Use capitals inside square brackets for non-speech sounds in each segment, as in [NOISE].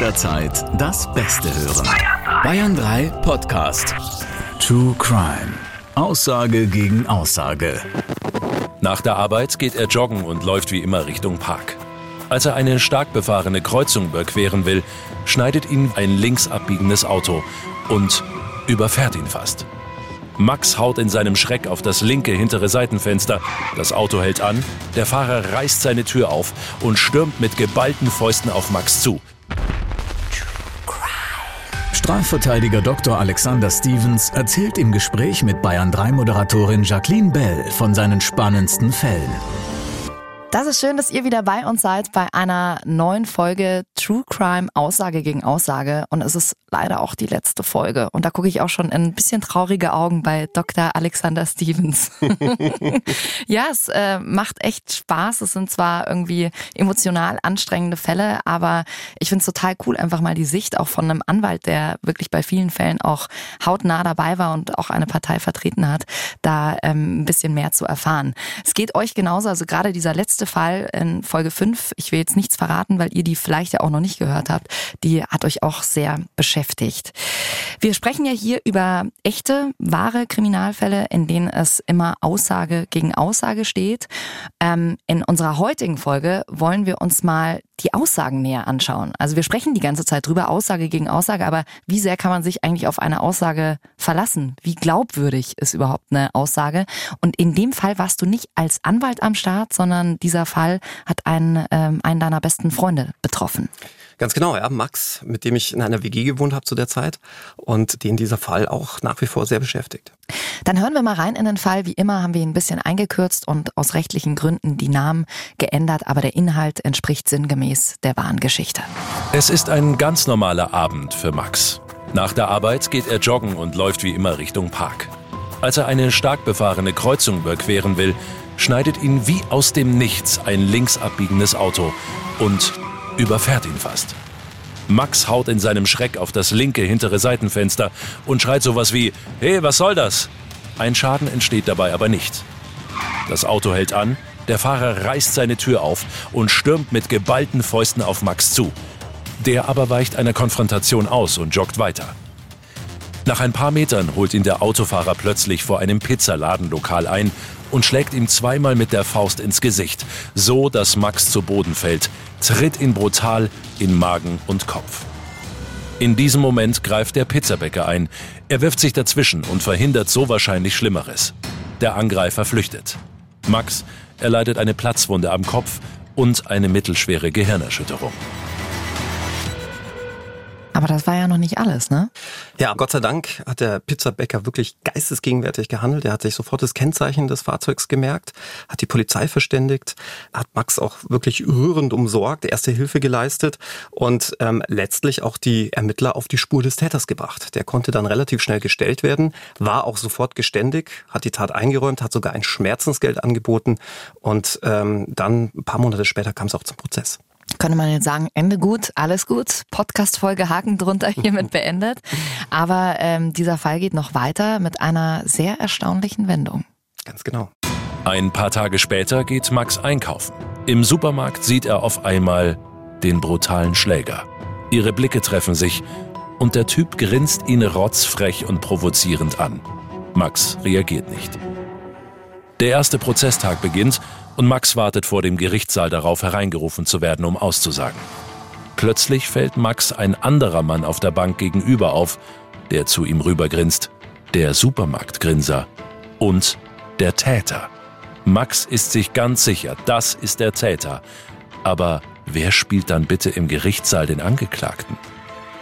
jederzeit das Beste hören. Bayern 3 Podcast. True Crime. Aussage gegen Aussage. Nach der Arbeit geht er joggen und läuft wie immer Richtung Park. Als er eine stark befahrene Kreuzung überqueren will, schneidet ihn ein links abbiegendes Auto und überfährt ihn fast. Max haut in seinem Schreck auf das linke hintere Seitenfenster. Das Auto hält an, der Fahrer reißt seine Tür auf und stürmt mit geballten Fäusten auf Max zu. Strafverteidiger Dr. Alexander Stevens erzählt im Gespräch mit Bayern 3 Moderatorin Jacqueline Bell von seinen spannendsten Fällen. Das ist schön, dass ihr wieder bei uns seid bei einer neuen Folge True Crime Aussage gegen Aussage. Und es ist leider auch die letzte Folge. Und da gucke ich auch schon in ein bisschen traurige Augen bei Dr. Alexander Stevens. [LAUGHS] ja, es äh, macht echt Spaß. Es sind zwar irgendwie emotional anstrengende Fälle, aber ich finde es total cool, einfach mal die Sicht auch von einem Anwalt, der wirklich bei vielen Fällen auch hautnah dabei war und auch eine Partei vertreten hat, da ähm, ein bisschen mehr zu erfahren. Es geht euch genauso, also gerade dieser letzte Fall in Folge 5, ich will jetzt nichts verraten, weil ihr die vielleicht ja auch noch nicht gehört habt, die hat euch auch sehr beschäftigt. Wir sprechen ja hier über echte, wahre Kriminalfälle, in denen es immer Aussage gegen Aussage steht. Ähm, in unserer heutigen Folge wollen wir uns mal die Aussagen näher anschauen. Also wir sprechen die ganze Zeit drüber, Aussage gegen Aussage, aber wie sehr kann man sich eigentlich auf eine Aussage verlassen? Wie glaubwürdig ist überhaupt eine Aussage? Und in dem Fall warst du nicht als Anwalt am Start, sondern dieser Fall hat einen, ähm, einen deiner besten Freunde betroffen. Ganz genau, ja. Max, mit dem ich in einer WG gewohnt habe zu der Zeit und den dieser Fall auch nach wie vor sehr beschäftigt. Dann hören wir mal rein in den Fall. Wie immer haben wir ihn ein bisschen eingekürzt und aus rechtlichen Gründen die Namen geändert, aber der Inhalt entspricht sinngemäß der wahren Geschichte. Es ist ein ganz normaler Abend für Max. Nach der Arbeit geht er joggen und läuft wie immer Richtung Park. Als er eine stark befahrene Kreuzung überqueren will, schneidet ihn wie aus dem Nichts ein links abbiegendes Auto und überfährt ihn fast. Max haut in seinem Schreck auf das linke hintere Seitenfenster und schreit sowas wie, Hey, was soll das? Ein Schaden entsteht dabei aber nicht. Das Auto hält an, der Fahrer reißt seine Tür auf und stürmt mit geballten Fäusten auf Max zu. Der aber weicht einer Konfrontation aus und joggt weiter. Nach ein paar Metern holt ihn der Autofahrer plötzlich vor einem Pizzaladenlokal ein und schlägt ihm zweimal mit der Faust ins Gesicht, so dass Max zu Boden fällt, tritt ihn brutal in Magen und Kopf. In diesem Moment greift der Pizzabäcker ein. Er wirft sich dazwischen und verhindert so wahrscheinlich Schlimmeres. Der Angreifer flüchtet. Max erleidet eine Platzwunde am Kopf und eine mittelschwere Gehirnerschütterung. Aber das war ja noch nicht alles, ne? Ja, Gott sei Dank hat der Pizzabäcker wirklich geistesgegenwärtig gehandelt. Er hat sich sofort das Kennzeichen des Fahrzeugs gemerkt, hat die Polizei verständigt, hat Max auch wirklich rührend umsorgt, erste Hilfe geleistet und ähm, letztlich auch die Ermittler auf die Spur des Täters gebracht. Der konnte dann relativ schnell gestellt werden, war auch sofort geständig, hat die Tat eingeräumt, hat sogar ein Schmerzensgeld angeboten und ähm, dann ein paar Monate später kam es auch zum Prozess könnte man jetzt sagen, Ende gut, alles gut, Podcast-Folge Haken drunter [LAUGHS] hiermit beendet. Aber ähm, dieser Fall geht noch weiter mit einer sehr erstaunlichen Wendung. Ganz genau. Ein paar Tage später geht Max einkaufen. Im Supermarkt sieht er auf einmal den brutalen Schläger. Ihre Blicke treffen sich und der Typ grinst ihn rotzfrech und provozierend an. Max reagiert nicht. Der erste Prozesstag beginnt und Max wartet vor dem Gerichtssaal darauf, hereingerufen zu werden, um auszusagen. Plötzlich fällt Max ein anderer Mann auf der Bank gegenüber auf, der zu ihm rübergrinst, der Supermarktgrinser und der Täter. Max ist sich ganz sicher, das ist der Täter. Aber wer spielt dann bitte im Gerichtssaal den Angeklagten?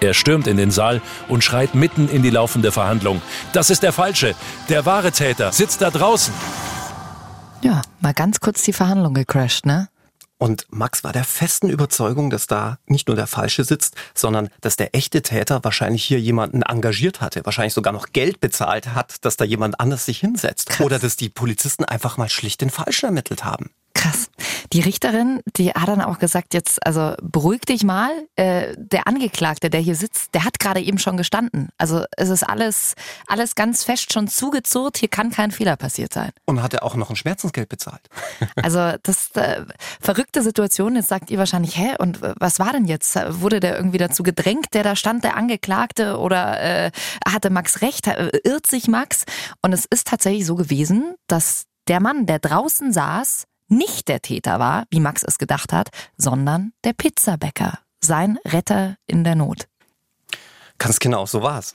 Er stürmt in den Saal und schreit mitten in die laufende Verhandlung. Das ist der Falsche. Der wahre Täter sitzt da draußen. Ja, mal ganz kurz die Verhandlung gecrashed, ne? Und Max war der festen Überzeugung, dass da nicht nur der Falsche sitzt, sondern dass der echte Täter wahrscheinlich hier jemanden engagiert hatte, wahrscheinlich sogar noch Geld bezahlt hat, dass da jemand anders sich hinsetzt. Krass. Oder dass die Polizisten einfach mal schlicht den Falschen ermittelt haben. Krass. Die Richterin, die hat dann auch gesagt, jetzt, also beruhig dich mal. Äh, der Angeklagte, der hier sitzt, der hat gerade eben schon gestanden. Also es ist alles, alles ganz fest schon zugezurrt. Hier kann kein Fehler passiert sein. Und hat er auch noch ein Schmerzensgeld bezahlt? [LAUGHS] Also das äh, verrückte Situation. Jetzt sagt ihr wahrscheinlich, hä? Und was war denn jetzt? Wurde der irgendwie dazu gedrängt, der da stand, der Angeklagte? Oder äh, hatte Max recht? Irrt sich Max? Und es ist tatsächlich so gewesen, dass der Mann, der draußen saß, nicht der Täter war, wie Max es gedacht hat, sondern der Pizzabäcker, sein Retter in der Not. Ganz genau, so war's.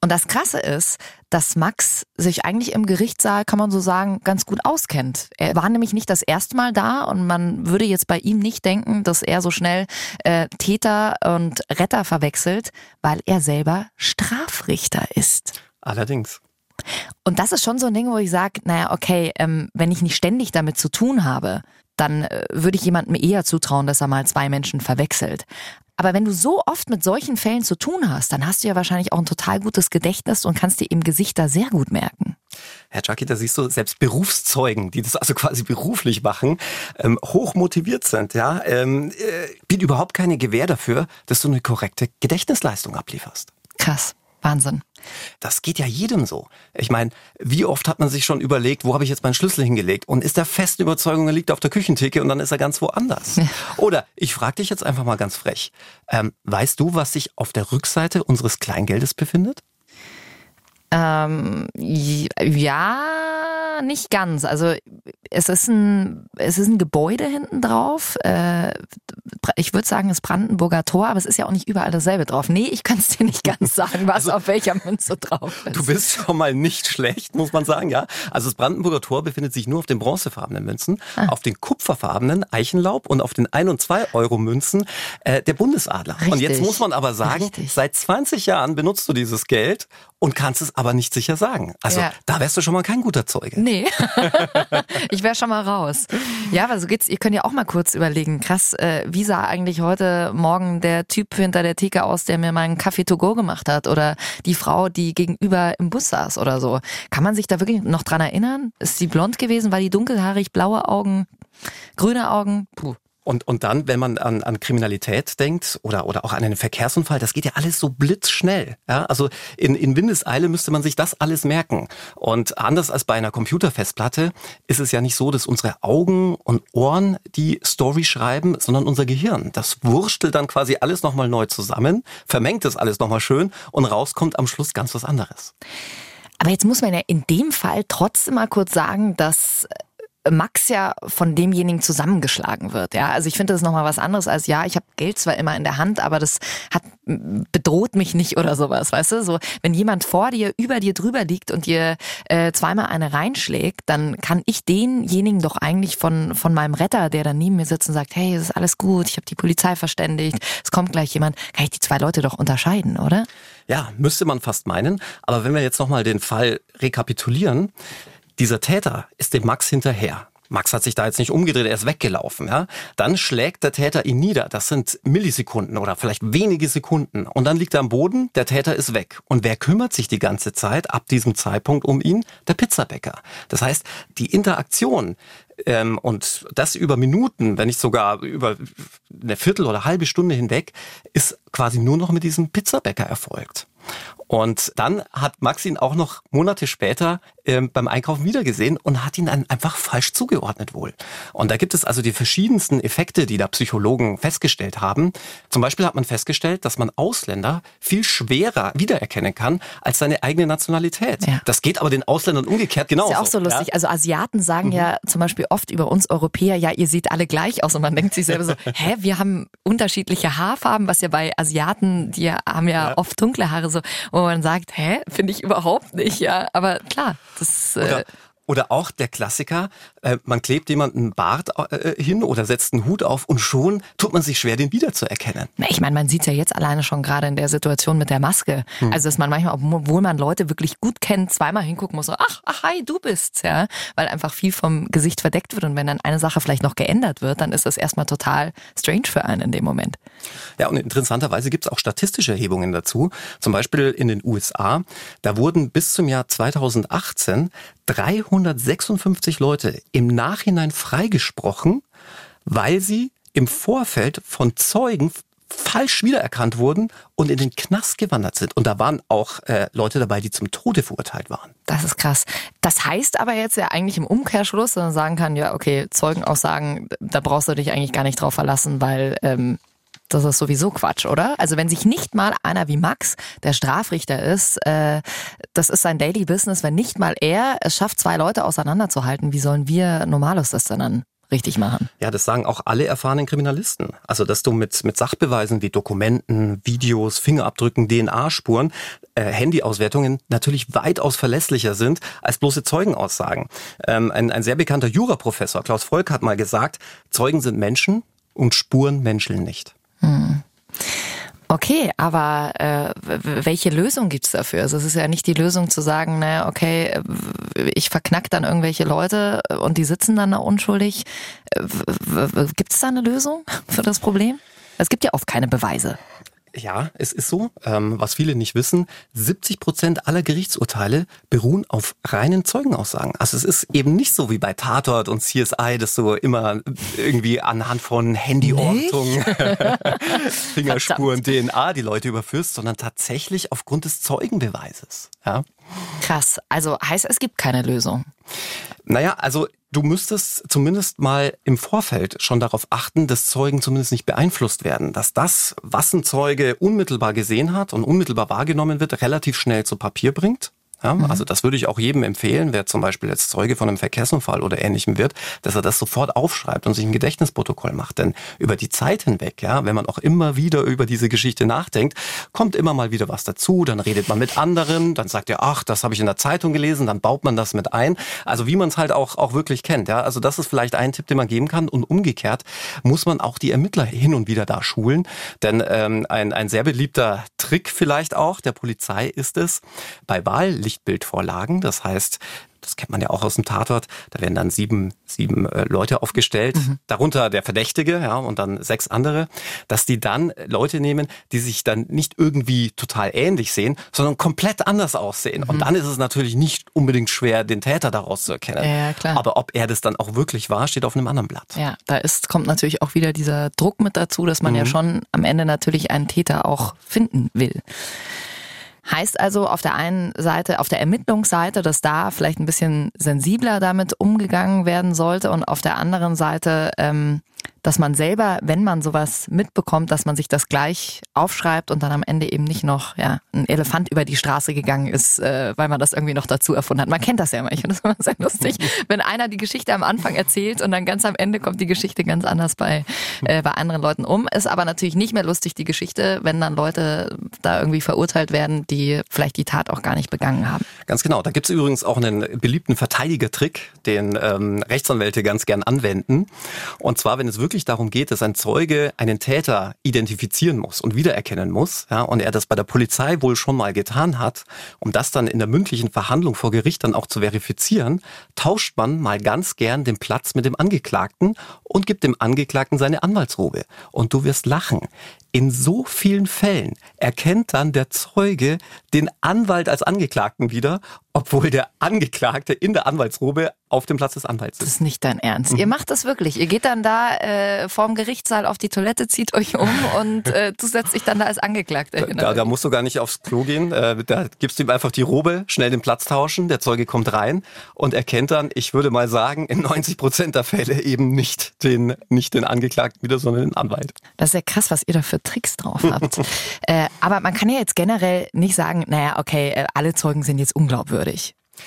Und das Krasse ist, dass Max sich eigentlich im Gerichtssaal, kann man so sagen, ganz gut auskennt. Er war nämlich nicht das erste Mal da und man würde jetzt bei ihm nicht denken, dass er so schnell äh, Täter und Retter verwechselt, weil er selber Strafrichter ist. Allerdings. Und das ist schon so ein Ding, wo ich sage, naja, okay, ähm, wenn ich nicht ständig damit zu tun habe, dann äh, würde ich jemandem eher zutrauen, dass er mal zwei Menschen verwechselt. Aber wenn du so oft mit solchen Fällen zu tun hast, dann hast du ja wahrscheinlich auch ein total gutes Gedächtnis und kannst dir eben Gesichter sehr gut merken. Herr Chucky, da siehst du selbst Berufszeugen, die das also quasi beruflich machen, ähm, hoch motiviert sind, ja, ähm, äh, bietet überhaupt keine Gewähr dafür, dass du eine korrekte Gedächtnisleistung ablieferst. Krass. Wahnsinn. Das geht ja jedem so. Ich meine, wie oft hat man sich schon überlegt, wo habe ich jetzt meinen Schlüssel hingelegt und ist der festen Überzeugung, er liegt auf der Küchentheke und dann ist er ganz woanders. Ja. Oder ich frage dich jetzt einfach mal ganz frech. Ähm, weißt du, was sich auf der Rückseite unseres Kleingeldes befindet? Ähm, ja, nicht ganz. Also es ist ein, es ist ein Gebäude hinten drauf. Äh, ich würde sagen, es ist Brandenburger Tor, aber es ist ja auch nicht überall dasselbe drauf. Nee, ich kann es dir nicht ganz sagen, was also, auf welcher Münze drauf ist. Du bist schon mal nicht schlecht, muss man sagen, ja. Also das Brandenburger Tor befindet sich nur auf den bronzefarbenen Münzen, ah. auf den kupferfarbenen Eichenlaub und auf den 1 und 2 Euro Münzen äh, der Bundesadler. Richtig. Und jetzt muss man aber sagen, Richtig. seit 20 Jahren benutzt du dieses Geld und kannst es aber nicht sicher sagen. Also ja. da wärst du schon mal kein guter Zeuge. Nee, [LAUGHS] ich wäre schon mal raus. Ja, aber so geht's. Ihr könnt ja auch mal kurz überlegen. Krass, äh, wie sah eigentlich heute Morgen der Typ hinter der Theke aus, der mir meinen Kaffee to go gemacht hat? Oder die Frau, die gegenüber im Bus saß oder so. Kann man sich da wirklich noch dran erinnern? Ist sie blond gewesen? War die dunkelhaarig, blaue Augen, grüne Augen? Puh. Und, und dann, wenn man an, an Kriminalität denkt oder, oder auch an einen Verkehrsunfall, das geht ja alles so blitzschnell. Ja? Also in, in Windeseile müsste man sich das alles merken. Und anders als bei einer Computerfestplatte ist es ja nicht so, dass unsere Augen und Ohren die Story schreiben, sondern unser Gehirn. Das wurstelt dann quasi alles nochmal neu zusammen, vermengt es alles nochmal schön und rauskommt am Schluss ganz was anderes. Aber jetzt muss man ja in dem Fall trotzdem mal kurz sagen, dass Max ja von demjenigen zusammengeschlagen wird. Ja, also ich finde das nochmal was anderes als ja, ich habe Geld zwar immer in der Hand, aber das hat bedroht mich nicht oder sowas, weißt du? So, wenn jemand vor dir, über dir drüber liegt und dir äh, zweimal eine reinschlägt, dann kann ich denjenigen doch eigentlich von von meinem Retter, der da neben mir sitzt und sagt, hey, es ist alles gut, ich habe die Polizei verständigt, es kommt gleich jemand, kann ich die zwei Leute doch unterscheiden, oder? Ja, müsste man fast meinen. Aber wenn wir jetzt nochmal den Fall rekapitulieren, dieser Täter ist dem Max hinterher. Max hat sich da jetzt nicht umgedreht, er ist weggelaufen. Ja? Dann schlägt der Täter ihn nieder. Das sind Millisekunden oder vielleicht wenige Sekunden. Und dann liegt er am Boden, der Täter ist weg. Und wer kümmert sich die ganze Zeit ab diesem Zeitpunkt um ihn? Der Pizzabäcker. Das heißt, die Interaktion ähm, und das über Minuten, wenn nicht sogar über eine Viertel oder halbe Stunde hinweg, ist quasi nur noch mit diesem Pizzabäcker erfolgt. Und dann hat Max ihn auch noch Monate später ähm, beim Einkaufen wiedergesehen und hat ihn dann einfach falsch zugeordnet wohl. Und da gibt es also die verschiedensten Effekte, die da Psychologen festgestellt haben. Zum Beispiel hat man festgestellt, dass man Ausländer viel schwerer wiedererkennen kann als seine eigene Nationalität. Ja. Das geht aber den Ausländern umgekehrt genauso. Ist ja auch so lustig. Ja? Also Asiaten sagen mhm. ja zum Beispiel oft über uns Europäer, ja, ihr seht alle gleich aus. Und man denkt sich selber so, [LAUGHS] hä, wir haben unterschiedliche Haarfarben, was ja bei Asiaten, die haben ja, ja. oft dunkle Haare so wo man sagt, hä, finde ich überhaupt nicht, ja. Aber klar, das. Äh, oder auch der Klassiker, äh, man klebt jemanden Bart äh, hin oder setzt einen Hut auf und schon tut man sich schwer, den wiederzuerkennen. Na, ich meine, man sieht ja jetzt alleine schon gerade in der Situation mit der Maske. Hm. Also, dass man manchmal, obwohl man Leute wirklich gut kennt, zweimal hingucken muss, so, ach, ach, hi, du bist's, ja. Weil einfach viel vom Gesicht verdeckt wird und wenn dann eine Sache vielleicht noch geändert wird, dann ist das erstmal total strange für einen in dem Moment. Ja, und interessanterweise gibt es auch statistische Erhebungen dazu. Zum Beispiel in den USA, da wurden bis zum Jahr 2018 300 556 Leute im Nachhinein freigesprochen, weil sie im Vorfeld von Zeugen falsch wiedererkannt wurden und in den Knast gewandert sind. Und da waren auch äh, Leute dabei, die zum Tode verurteilt waren. Das ist krass. Das heißt aber jetzt ja eigentlich im Umkehrschluss, dass man sagen kann, ja, okay, Zeugenaussagen, da brauchst du dich eigentlich gar nicht drauf verlassen, weil ähm, das ist sowieso Quatsch, oder? Also wenn sich nicht mal einer wie Max, der Strafrichter ist, äh, das ist sein Daily Business, wenn nicht mal er es schafft, zwei Leute auseinanderzuhalten, wie sollen wir Normalos das dann richtig machen. Ja, das sagen auch alle erfahrenen Kriminalisten. Also, dass du mit, mit Sachbeweisen wie Dokumenten, Videos, Fingerabdrücken, DNA-Spuren, äh, Handyauswertungen natürlich weitaus verlässlicher sind als bloße Zeugenaussagen. Ähm, ein, ein sehr bekannter Juraprofessor, Klaus Volk, hat mal gesagt, Zeugen sind Menschen und Spuren menscheln nicht. Hm. Okay, aber äh, welche Lösung gibt's dafür? Also es ist ja nicht die Lösung zu sagen, naja, okay, ich verknack dann irgendwelche Leute und die sitzen dann da unschuldig. Gibt's da eine Lösung für das Problem? Es gibt ja oft keine Beweise. Ja, es ist so. Ähm, was viele nicht wissen, 70 Prozent aller Gerichtsurteile beruhen auf reinen Zeugenaussagen. Also es ist eben nicht so wie bei Tatort und CSI, dass du immer irgendwie anhand von Handyortung, [LAUGHS] Fingerspuren, DNA die Leute überführst, sondern tatsächlich aufgrund des Zeugenbeweises. Ja? Krass. Also heißt, es gibt keine Lösung. Naja, also du müsstest zumindest mal im Vorfeld schon darauf achten, dass Zeugen zumindest nicht beeinflusst werden, dass das, was ein Zeuge unmittelbar gesehen hat und unmittelbar wahrgenommen wird, relativ schnell zu Papier bringt ja, mhm. Also das würde ich auch jedem empfehlen, wer zum Beispiel jetzt Zeuge von einem Verkehrsunfall oder ähnlichem wird, dass er das sofort aufschreibt und sich ein Gedächtnisprotokoll macht. Denn über die Zeit hinweg, ja, wenn man auch immer wieder über diese Geschichte nachdenkt, kommt immer mal wieder was dazu, dann redet man mit anderen, dann sagt er, ach, das habe ich in der Zeitung gelesen, dann baut man das mit ein. Also wie man es halt auch, auch wirklich kennt. Ja. Also das ist vielleicht ein Tipp, den man geben kann. Und umgekehrt muss man auch die Ermittler hin und wieder da schulen. Denn ähm, ein, ein sehr beliebter Trick vielleicht auch der Polizei ist es, bei Wahl Lichtbildvorlagen. Das heißt, das kennt man ja auch aus dem Tatort, da werden dann sieben, sieben äh, Leute aufgestellt, mhm. darunter der Verdächtige, ja, und dann sechs andere, dass die dann Leute nehmen, die sich dann nicht irgendwie total ähnlich sehen, sondern komplett anders aussehen. Mhm. Und dann ist es natürlich nicht unbedingt schwer, den Täter daraus zu erkennen. Ja, klar. Aber ob er das dann auch wirklich war, steht auf einem anderen Blatt. Ja, da ist, kommt natürlich auch wieder dieser Druck mit dazu, dass man mhm. ja schon am Ende natürlich einen Täter auch finden will. Heißt also auf der einen Seite, auf der Ermittlungsseite, dass da vielleicht ein bisschen sensibler damit umgegangen werden sollte und auf der anderen Seite ähm, dass man selber, wenn man sowas mitbekommt, dass man sich das gleich aufschreibt und dann am Ende eben nicht noch ja, ein Elefant über die Straße gegangen ist, äh, weil man das irgendwie noch dazu erfunden hat. Man kennt das ja immer. Ich finde das immer sehr lustig, [LAUGHS] wenn einer die Geschichte am Anfang erzählt und dann ganz am Ende kommt die Geschichte ganz anders bei, äh, bei anderen Leuten um. Ist aber natürlich nicht mehr lustig, die Geschichte, wenn dann Leute da irgendwie verurteilt werden, die vielleicht die Tat auch gar nicht begangen haben. Ganz genau. Da gibt es übrigens auch einen beliebten Verteidigertrick, den ähm, Rechtsanwälte ganz gern anwenden. Und zwar, wenn es wirklich darum geht, dass ein Zeuge einen Täter identifizieren muss und wiedererkennen muss, ja, und er das bei der Polizei wohl schon mal getan hat, um das dann in der mündlichen Verhandlung vor Gericht dann auch zu verifizieren, tauscht man mal ganz gern den Platz mit dem Angeklagten und gibt dem Angeklagten seine Anwaltsrobe. Und du wirst lachen. In so vielen Fällen erkennt dann der Zeuge den Anwalt als Angeklagten wieder, obwohl der Angeklagte in der Anwaltsrobe auf dem Platz des Anwalts ist. Das ist nicht dein Ernst. Mhm. Ihr macht das wirklich. Ihr geht dann da äh, vorm Gerichtssaal auf die Toilette, zieht euch um [LAUGHS] und äh, du setzt dich dann da als Angeklagter hin. Da, da musst du gar nicht aufs Klo gehen. Äh, da gibst du ihm einfach die Robe, schnell den Platz tauschen, der Zeuge kommt rein und erkennt dann, ich würde mal sagen, in 90 Prozent der Fälle eben nicht den, nicht den Angeklagten wieder, sondern den Anwalt. Das ist ja krass, was ihr da für Tricks drauf habt. [LAUGHS] äh, aber man kann ja jetzt generell nicht sagen, naja, okay, äh, alle Zeugen sind jetzt unglaubwürdig,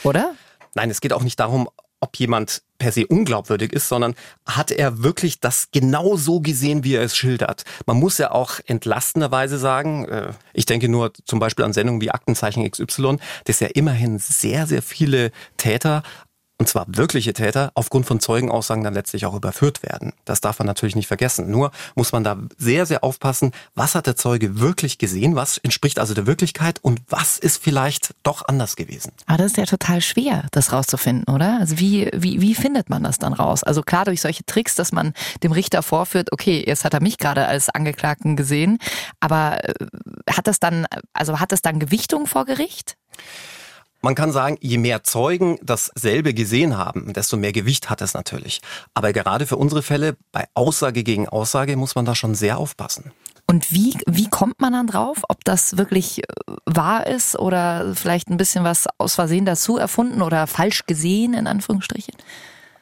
oder? Nein, es geht auch nicht darum, ob jemand per se unglaubwürdig ist, sondern hat er wirklich das genau so gesehen, wie er es schildert. Man muss ja auch entlastenderweise sagen, äh, ich denke nur zum Beispiel an Sendungen wie Aktenzeichen XY, dass ja immerhin sehr, sehr viele Täter und zwar wirkliche Täter, aufgrund von Zeugenaussagen dann letztlich auch überführt werden. Das darf man natürlich nicht vergessen. Nur muss man da sehr, sehr aufpassen, was hat der Zeuge wirklich gesehen, was entspricht also der Wirklichkeit und was ist vielleicht doch anders gewesen. Aber das ist ja total schwer, das rauszufinden, oder? Also wie, wie, wie findet man das dann raus? Also klar durch solche Tricks, dass man dem Richter vorführt, okay, jetzt hat er mich gerade als Angeklagten gesehen, aber äh, hat das dann, also hat das dann Gewichtung vor Gericht? Man kann sagen, je mehr Zeugen dasselbe gesehen haben, desto mehr Gewicht hat es natürlich. Aber gerade für unsere Fälle, bei Aussage gegen Aussage, muss man da schon sehr aufpassen. Und wie, wie kommt man dann drauf, ob das wirklich äh, wahr ist oder vielleicht ein bisschen was aus Versehen dazu erfunden oder falsch gesehen, in Anführungsstrichen?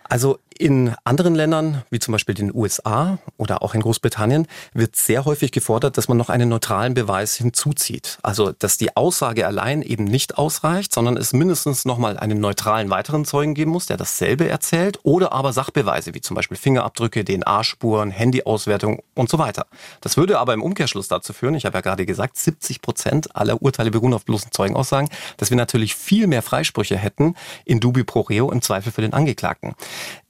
Also in anderen Ländern, wie zum Beispiel den USA oder auch in Großbritannien, wird sehr häufig gefordert, dass man noch einen neutralen Beweis hinzuzieht. Also, dass die Aussage allein eben nicht ausreicht, sondern es mindestens nochmal einen neutralen weiteren Zeugen geben muss, der dasselbe erzählt, oder aber Sachbeweise, wie zum Beispiel Fingerabdrücke, DNA-Spuren, Handyauswertung und so weiter. Das würde aber im Umkehrschluss dazu führen, ich habe ja gerade gesagt, 70 Prozent aller Urteile beruhen auf bloßen Zeugenaussagen, dass wir natürlich viel mehr Freisprüche hätten in dubi pro reo im Zweifel für den Angeklagten.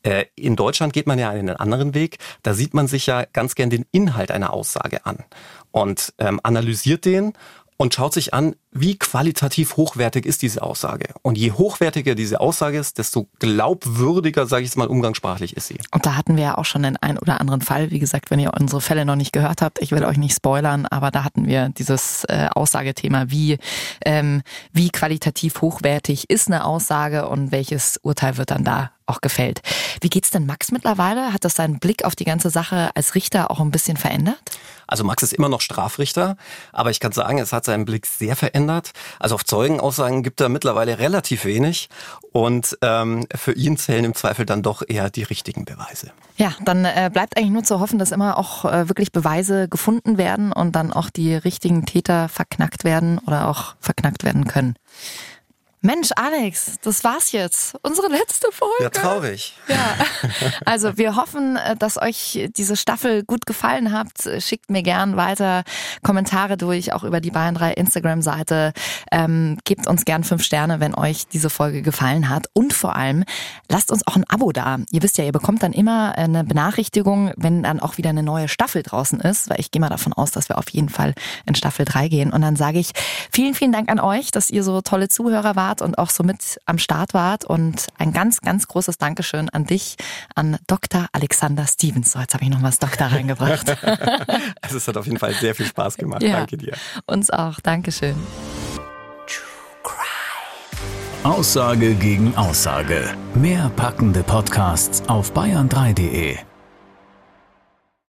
Äh, in Deutschland geht man ja einen anderen Weg. Da sieht man sich ja ganz gern den Inhalt einer Aussage an und ähm, analysiert den und schaut sich an, wie qualitativ hochwertig ist diese Aussage. Und je hochwertiger diese Aussage ist, desto glaubwürdiger, sage ich es mal umgangssprachlich, ist sie. Und da hatten wir ja auch schon den einen oder anderen Fall. Wie gesagt, wenn ihr unsere Fälle noch nicht gehört habt, ich will euch nicht spoilern, aber da hatten wir dieses äh, Aussagethema, wie, ähm, wie qualitativ hochwertig ist eine Aussage und welches Urteil wird dann da auch gefällt. Wie geht's denn Max mittlerweile? Hat das seinen Blick auf die ganze Sache als Richter auch ein bisschen verändert? Also Max ist immer noch Strafrichter, aber ich kann sagen, es hat seinen Blick sehr verändert. Also auf Zeugenaussagen gibt er mittlerweile relativ wenig und ähm, für ihn zählen im Zweifel dann doch eher die richtigen Beweise. Ja, dann äh, bleibt eigentlich nur zu hoffen, dass immer auch äh, wirklich Beweise gefunden werden und dann auch die richtigen Täter verknackt werden oder auch verknackt werden können. Mensch, Alex, das war's jetzt. Unsere letzte Folge. Ja, traurig. Ja. Also wir hoffen, äh, dass euch diese Staffel gut gefallen hat. Schickt mir gern weiter Kommentare durch, auch über die Bayern 3 Instagram-Seite. Ähm, gebt uns gern fünf Sterne, wenn euch diese Folge gefallen hat. Und vor allem, lasst uns auch ein Abo da. Ihr wisst ja, ihr bekommt dann immer eine Benachrichtigung, wenn dann auch wieder eine neue Staffel draußen ist, weil ich gehe mal davon aus, dass wir auf jeden Fall in Staffel 3 gehen. Und dann sage ich vielen, vielen Dank an euch, dass ihr so tolle Zuhörer wart wart und auch so mit am Start wart. Und ein ganz, ganz großes Dankeschön an dich, an Dr. Alexander Stevens. So, jetzt habe ich noch was Doktor reingebracht. [LAUGHS] also es hat auf jeden Fall sehr viel Spaß gemacht. Ja, Danke dir. Uns auch. Dankeschön. Aussage gegen Aussage. Mehr packende Podcasts auf bayern3.de.